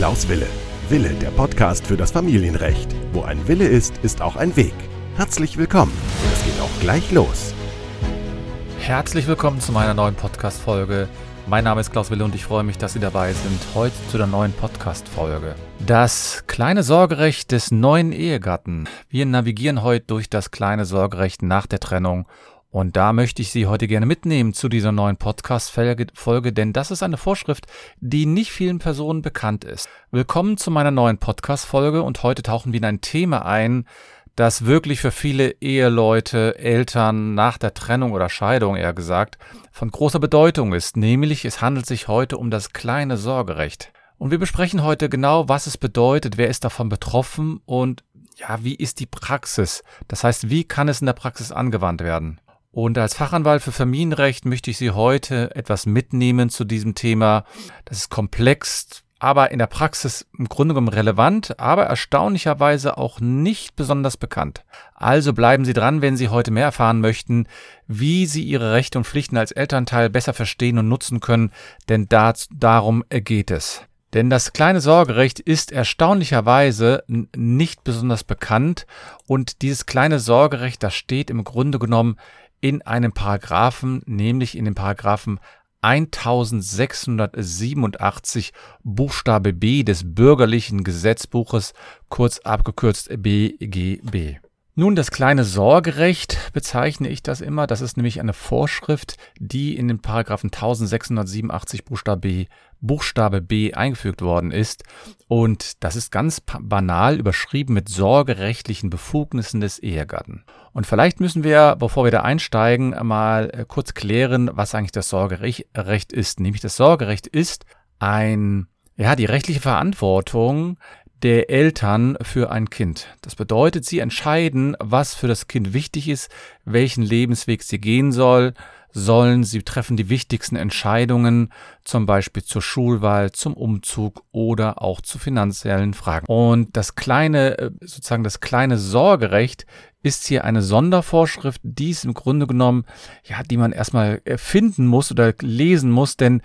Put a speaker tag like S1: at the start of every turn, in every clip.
S1: Klaus Wille. Wille, der Podcast für das Familienrecht. Wo ein Wille ist, ist auch ein Weg. Herzlich willkommen. Es geht auch gleich los.
S2: Herzlich willkommen zu meiner neuen Podcast-Folge. Mein Name ist Klaus Wille und ich freue mich, dass Sie dabei sind. Heute zu der neuen Podcast-Folge. Das kleine Sorgerecht des neuen Ehegatten. Wir navigieren heute durch das kleine Sorgerecht nach der Trennung und da möchte ich Sie heute gerne mitnehmen zu dieser neuen Podcast-Folge, denn das ist eine Vorschrift, die nicht vielen Personen bekannt ist. Willkommen zu meiner neuen Podcast-Folge und heute tauchen wir in ein Thema ein, das wirklich für viele Eheleute, Eltern nach der Trennung oder Scheidung eher gesagt, von großer Bedeutung ist, nämlich es handelt sich heute um das kleine Sorgerecht. Und wir besprechen heute genau, was es bedeutet, wer ist davon betroffen und ja, wie ist die Praxis? Das heißt, wie kann es in der Praxis angewandt werden? Und als Fachanwalt für Familienrecht möchte ich Sie heute etwas mitnehmen zu diesem Thema. Das ist komplex, aber in der Praxis im Grunde genommen relevant, aber erstaunlicherweise auch nicht besonders bekannt. Also bleiben Sie dran, wenn Sie heute mehr erfahren möchten, wie Sie Ihre Rechte und Pflichten als Elternteil besser verstehen und nutzen können, denn darum geht es. Denn das kleine Sorgerecht ist erstaunlicherweise nicht besonders bekannt und dieses kleine Sorgerecht, das steht im Grunde genommen in einem Paragraphen, nämlich in dem Paragraphen 1687 Buchstabe B des bürgerlichen Gesetzbuches, kurz abgekürzt BGB. Nun, das kleine Sorgerecht bezeichne ich das immer. Das ist nämlich eine Vorschrift, die in den Paragraphen 1687 Buchstabe B, Buchstabe B eingefügt worden ist. Und das ist ganz banal überschrieben mit sorgerechtlichen Befugnissen des Ehegatten. Und vielleicht müssen wir, bevor wir da einsteigen, mal äh, kurz klären, was eigentlich das Sorgerecht ist. Nämlich das Sorgerecht ist ein ja, die rechtliche Verantwortung der Eltern für ein Kind. Das bedeutet, sie entscheiden, was für das Kind wichtig ist, welchen Lebensweg sie gehen soll, sollen sie treffen die wichtigsten Entscheidungen, zum Beispiel zur Schulwahl, zum Umzug oder auch zu finanziellen Fragen. Und das kleine, äh, sozusagen das kleine Sorgerecht ist hier eine Sondervorschrift, die ist im Grunde genommen, ja, die man erstmal finden muss oder lesen muss, denn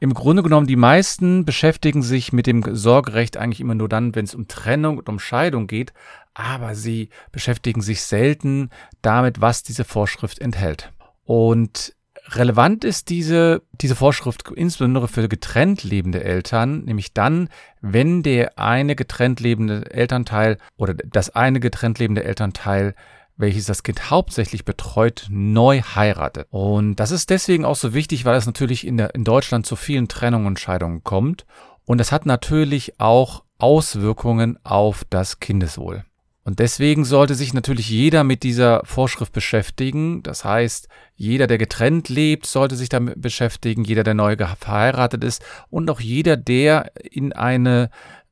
S2: im Grunde genommen, die meisten beschäftigen sich mit dem Sorgerecht eigentlich immer nur dann, wenn es um Trennung und um Scheidung geht, aber sie beschäftigen sich selten damit, was diese Vorschrift enthält. Und relevant ist diese, diese Vorschrift insbesondere für getrennt lebende Eltern, nämlich dann, wenn der eine getrennt lebende Elternteil oder das eine getrennt lebende Elternteil welches das Kind hauptsächlich betreut, neu heiratet. Und das ist deswegen auch so wichtig, weil es natürlich in, der, in Deutschland zu vielen Trennungen und Scheidungen kommt. Und das hat natürlich auch Auswirkungen auf das Kindeswohl. Und deswegen sollte sich natürlich jeder mit dieser Vorschrift beschäftigen. Das heißt, jeder, der getrennt lebt, sollte sich damit beschäftigen, jeder, der neu verheiratet ist und auch jeder, der in eine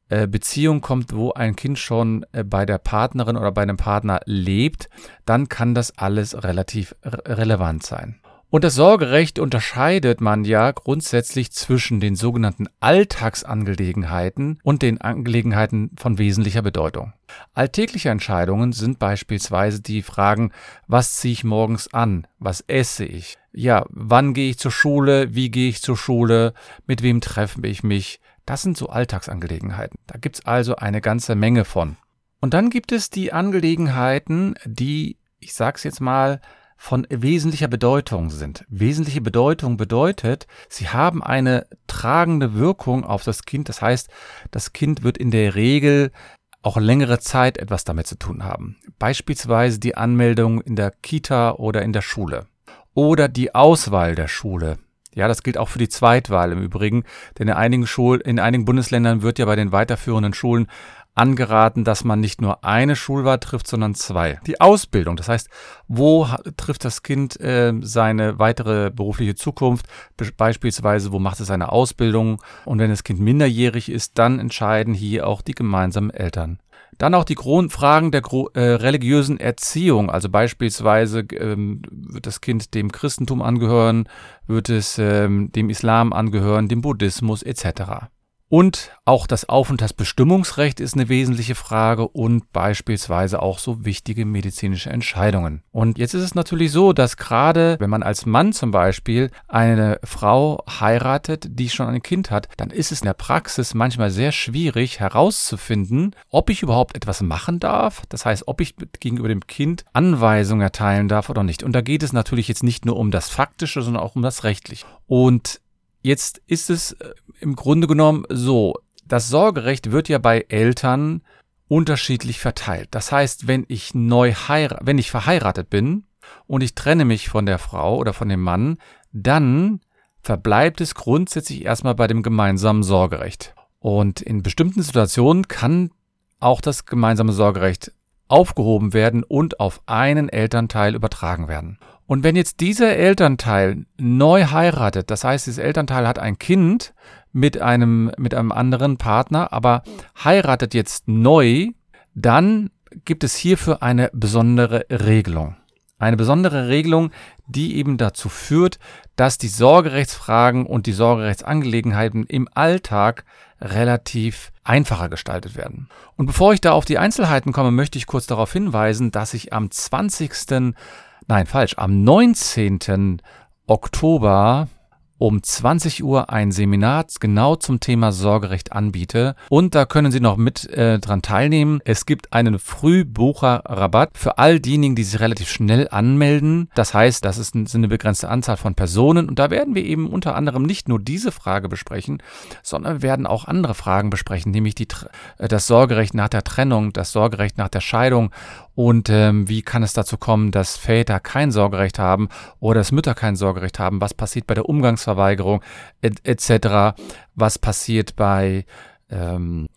S2: äh, Beziehung kommt, wo ein Kind schon äh, bei der Partnerin oder bei einem Partner lebt, dann kann das alles relativ relevant sein. Und das Sorgerecht unterscheidet man ja grundsätzlich zwischen den sogenannten Alltagsangelegenheiten und den Angelegenheiten von wesentlicher Bedeutung. Alltägliche Entscheidungen sind beispielsweise die Fragen, was ziehe ich morgens an, was esse ich, ja, wann gehe ich zur Schule, wie gehe ich zur Schule, mit wem treffe ich mich, das sind so Alltagsangelegenheiten. Da gibt's also eine ganze Menge von. Und dann gibt es die Angelegenheiten, die, ich sag's jetzt mal, von wesentlicher Bedeutung sind. Wesentliche Bedeutung bedeutet, sie haben eine tragende Wirkung auf das Kind. Das heißt, das Kind wird in der Regel auch längere Zeit etwas damit zu tun haben. Beispielsweise die Anmeldung in der Kita oder in der Schule. Oder die Auswahl der Schule. Ja, das gilt auch für die Zweitwahl im Übrigen, denn in einigen Schulen, in einigen Bundesländern wird ja bei den weiterführenden Schulen angeraten, dass man nicht nur eine Schulwahl trifft, sondern zwei. Die Ausbildung, das heißt, wo trifft das Kind äh, seine weitere berufliche Zukunft, Be beispielsweise, wo macht es seine Ausbildung und wenn das Kind minderjährig ist, dann entscheiden hier auch die gemeinsamen Eltern. Dann auch die Grundfragen der äh, religiösen Erziehung, also beispielsweise ähm, wird das Kind dem Christentum angehören, wird es ähm, dem Islam angehören, dem Buddhismus etc. Und auch das Aufenthaltsbestimmungsrecht ist eine wesentliche Frage und beispielsweise auch so wichtige medizinische Entscheidungen. Und jetzt ist es natürlich so, dass gerade wenn man als Mann zum Beispiel eine Frau heiratet, die schon ein Kind hat, dann ist es in der Praxis manchmal sehr schwierig herauszufinden, ob ich überhaupt etwas machen darf. Das heißt, ob ich gegenüber dem Kind Anweisungen erteilen darf oder nicht. Und da geht es natürlich jetzt nicht nur um das Faktische, sondern auch um das Rechtliche. Und Jetzt ist es äh, im Grunde genommen so, das Sorgerecht wird ja bei Eltern unterschiedlich verteilt. Das heißt, wenn ich neu heirate, wenn ich verheiratet bin und ich trenne mich von der Frau oder von dem Mann, dann verbleibt es grundsätzlich erstmal bei dem gemeinsamen Sorgerecht. Und in bestimmten Situationen kann auch das gemeinsame Sorgerecht aufgehoben werden und auf einen Elternteil übertragen werden. Und wenn jetzt dieser Elternteil neu heiratet, das heißt, dieser Elternteil hat ein Kind mit einem, mit einem anderen Partner, aber heiratet jetzt neu, dann gibt es hierfür eine besondere Regelung. Eine besondere Regelung, die eben dazu führt, dass die Sorgerechtsfragen und die Sorgerechtsangelegenheiten im Alltag relativ einfacher gestaltet werden. Und bevor ich da auf die Einzelheiten komme, möchte ich kurz darauf hinweisen, dass ich am 20. Nein, falsch. Am 19. Oktober um 20 Uhr ein Seminar genau zum Thema Sorgerecht anbiete. Und da können Sie noch mit äh, dran teilnehmen. Es gibt einen Frühbucherrabatt für all diejenigen, die sich relativ schnell anmelden. Das heißt, das ist eine begrenzte Anzahl von Personen. Und da werden wir eben unter anderem nicht nur diese Frage besprechen, sondern werden auch andere Fragen besprechen, nämlich die, äh, das Sorgerecht nach der Trennung, das Sorgerecht nach der Scheidung und ähm, wie kann es dazu kommen, dass Väter kein Sorgerecht haben oder dass Mütter kein Sorgerecht haben? Was passiert bei der Umgangsverweigerung etc.? Et Was passiert bei ähm,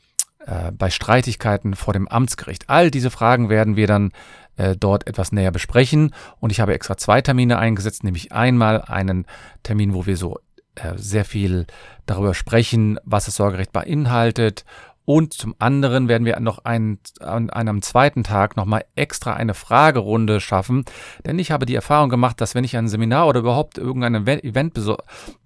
S2: äh, bei Streitigkeiten vor dem Amtsgericht? All diese Fragen werden wir dann äh, dort etwas näher besprechen. Und ich habe extra zwei Termine eingesetzt, nämlich einmal einen Termin, wo wir so äh, sehr viel darüber sprechen, was das Sorgerecht beinhaltet und zum anderen werden wir noch einen, an einem zweiten Tag nochmal extra eine Fragerunde schaffen. Denn ich habe die Erfahrung gemacht, dass wenn ich ein Seminar oder überhaupt irgendein Event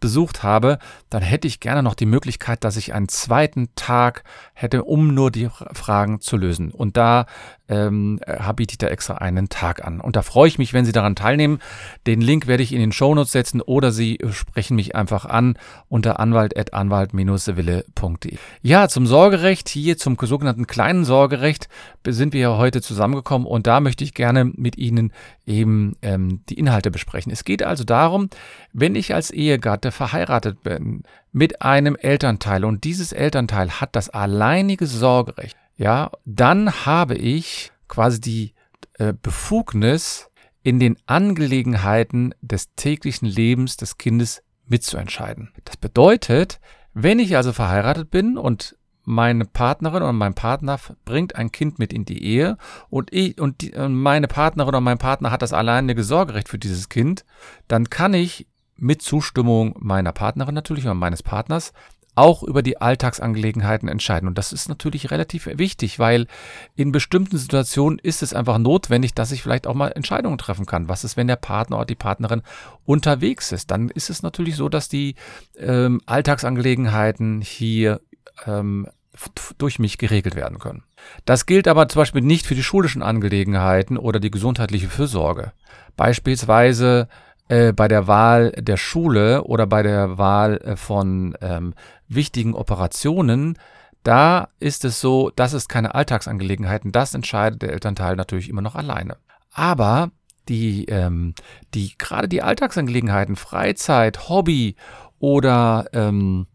S2: besucht habe, dann hätte ich gerne noch die Möglichkeit, dass ich einen zweiten Tag hätte, um nur die Fragen zu lösen. Und da ähm, biete ich da extra einen Tag an. Und da freue ich mich, wenn Sie daran teilnehmen. Den Link werde ich in den Shownotes setzen oder Sie sprechen mich einfach an unter anwalt.anwalt-wille.de. Ja, zum Sorgerecht, hier zum sogenannten kleinen Sorgerecht sind wir heute zusammengekommen und da möchte ich gerne mit Ihnen eben ähm, die Inhalte besprechen. Es geht also darum, wenn ich als Ehegatte verheiratet bin mit einem Elternteil und dieses Elternteil hat das alleinige Sorgerecht, ja, dann habe ich quasi die äh, Befugnis, in den Angelegenheiten des täglichen Lebens des Kindes mitzuentscheiden. Das bedeutet, wenn ich also verheiratet bin und meine Partnerin oder mein Partner bringt ein Kind mit in die Ehe und, ich, und, die, und meine Partnerin oder mein Partner hat das alleinige Sorgerecht für dieses Kind, dann kann ich mit Zustimmung meiner Partnerin natürlich oder meines Partners auch über die Alltagsangelegenheiten entscheiden. Und das ist natürlich relativ wichtig, weil in bestimmten Situationen ist es einfach notwendig, dass ich vielleicht auch mal Entscheidungen treffen kann. Was ist, wenn der Partner oder die Partnerin unterwegs ist? Dann ist es natürlich so, dass die ähm, Alltagsangelegenheiten hier ähm, durch mich geregelt werden können. Das gilt aber zum Beispiel nicht für die schulischen Angelegenheiten oder die gesundheitliche Fürsorge. Beispielsweise äh, bei der Wahl der Schule oder bei der Wahl äh, von ähm, wichtigen Operationen, da ist es so, das ist keine Alltagsangelegenheiten, das entscheidet der Elternteil natürlich immer noch alleine. Aber die, ähm, die gerade die Alltagsangelegenheiten, Freizeit, Hobby oder ähm,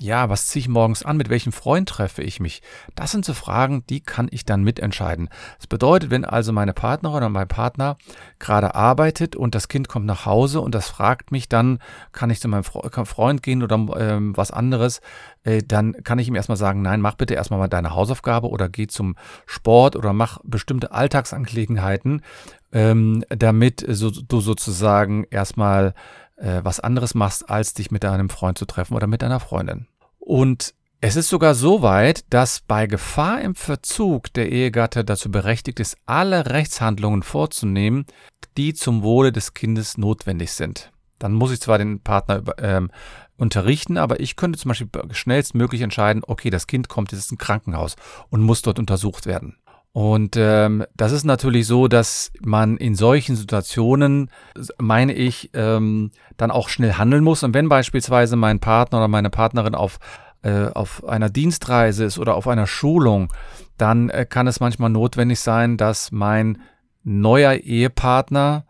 S2: ja, was ziehe ich morgens an, mit welchem Freund treffe ich mich? Das sind so Fragen, die kann ich dann mitentscheiden. Das bedeutet, wenn also meine Partnerin oder mein Partner gerade arbeitet und das Kind kommt nach Hause und das fragt mich, dann kann ich zu meinem Freund gehen oder ähm, was anderes, äh, dann kann ich ihm erstmal sagen, nein, mach bitte erstmal mal deine Hausaufgabe oder geh zum Sport oder mach bestimmte Alltagsangelegenheiten, ähm, damit so, du sozusagen erstmal äh, was anderes machst, als dich mit deinem Freund zu treffen oder mit deiner Freundin. Und es ist sogar so weit, dass bei Gefahr im Verzug der Ehegatte dazu berechtigt ist, alle Rechtshandlungen vorzunehmen, die zum Wohle des Kindes notwendig sind. Dann muss ich zwar den Partner ähm, unterrichten, aber ich könnte zum Beispiel schnellstmöglich entscheiden, okay, das Kind kommt jetzt ins Krankenhaus und muss dort untersucht werden. Und ähm, das ist natürlich so, dass man in solchen Situationen, meine ich, ähm, dann auch schnell handeln muss. Und wenn beispielsweise mein Partner oder meine Partnerin auf, äh, auf einer Dienstreise ist oder auf einer Schulung, dann äh, kann es manchmal notwendig sein, dass mein neuer Ehepartner,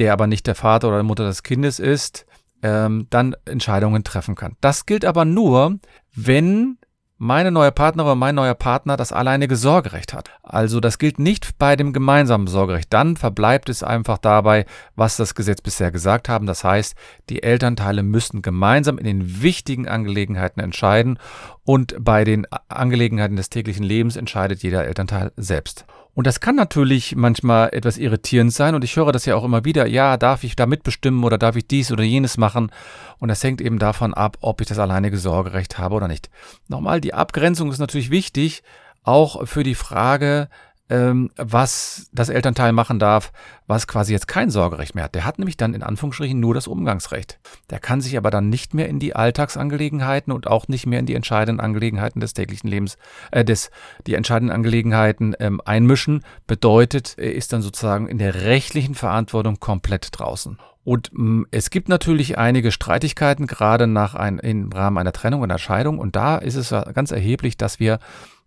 S2: der aber nicht der Vater oder Mutter des Kindes ist, ähm, dann Entscheidungen treffen kann. Das gilt aber nur, wenn meine neue Partnerin oder mein neuer Partner das alleinige Sorgerecht hat. Also das gilt nicht bei dem gemeinsamen Sorgerecht. Dann verbleibt es einfach dabei, was das Gesetz bisher gesagt haben. Das heißt, die Elternteile müssen gemeinsam in den wichtigen Angelegenheiten entscheiden und bei den Angelegenheiten des täglichen Lebens entscheidet jeder Elternteil selbst. Und das kann natürlich manchmal etwas irritierend sein und ich höre das ja auch immer wieder, ja, darf ich da mitbestimmen oder darf ich dies oder jenes machen? Und das hängt eben davon ab, ob ich das alleinige Sorgerecht habe oder nicht. Nochmal, die Abgrenzung ist natürlich wichtig, auch für die Frage, was das Elternteil machen darf, was quasi jetzt kein Sorgerecht mehr hat. Der hat nämlich dann in Anführungsstrichen nur das Umgangsrecht. Der kann sich aber dann nicht mehr in die Alltagsangelegenheiten und auch nicht mehr in die entscheidenden Angelegenheiten des täglichen Lebens, äh, des, die entscheidenden Angelegenheiten ähm, einmischen. Bedeutet, er ist dann sozusagen in der rechtlichen Verantwortung komplett draußen. Und mh, mm, es gibt natürlich einige Streitigkeiten, gerade nach ein, im Rahmen einer Trennung und Scheidung. Und da ist es ganz erheblich, dass wir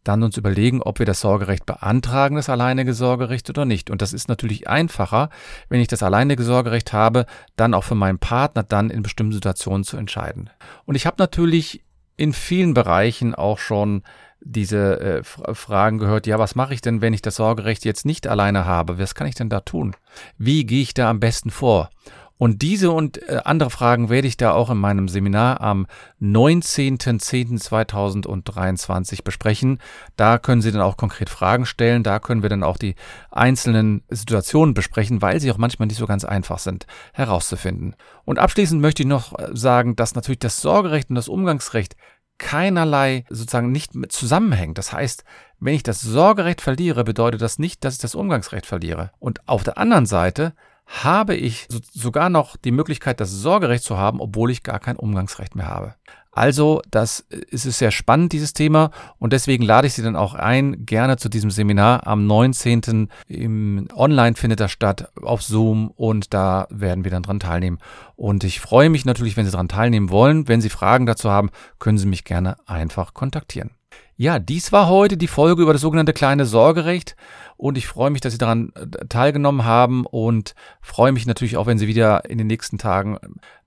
S2: dann uns überlegen, ob wir das Sorgerecht beantragen, das alleinige Sorgerecht oder nicht. Und das ist natürlich einfacher, wenn ich das alleinige Sorgerecht habe, dann auch für meinen Partner dann in bestimmten Situationen zu entscheiden. Und ich habe natürlich in vielen Bereichen auch schon diese äh, Fragen gehört, ja, was mache ich denn, wenn ich das Sorgerecht jetzt nicht alleine habe? Was kann ich denn da tun? Wie gehe ich da am besten vor? Und diese und äh, andere Fragen werde ich da auch in meinem Seminar am 19.10.2023 besprechen. Da können Sie dann auch konkret Fragen stellen. Da können wir dann auch die einzelnen Situationen besprechen, weil sie auch manchmal nicht so ganz einfach sind herauszufinden. Und abschließend möchte ich noch äh, sagen, dass natürlich das Sorgerecht und das Umgangsrecht keinerlei sozusagen nicht zusammenhängt. Das heißt, wenn ich das Sorgerecht verliere, bedeutet das nicht, dass ich das Umgangsrecht verliere. Und auf der anderen Seite habe ich so, sogar noch die Möglichkeit, das Sorgerecht zu haben, obwohl ich gar kein Umgangsrecht mehr habe. Also, das ist sehr spannend, dieses Thema. Und deswegen lade ich Sie dann auch ein, gerne zu diesem Seminar am 19. Im Online findet das statt auf Zoom und da werden wir dann dran teilnehmen. Und ich freue mich natürlich, wenn Sie daran teilnehmen wollen. Wenn Sie Fragen dazu haben, können Sie mich gerne einfach kontaktieren. Ja, dies war heute die Folge über das sogenannte kleine Sorgerecht und ich freue mich, dass Sie daran äh, teilgenommen haben und freue mich natürlich auch, wenn Sie wieder in den nächsten Tagen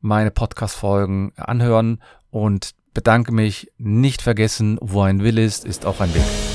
S2: meine Podcast-Folgen anhören und bedanke mich. Nicht vergessen, wo ein Will ist, ist auch ein Weg.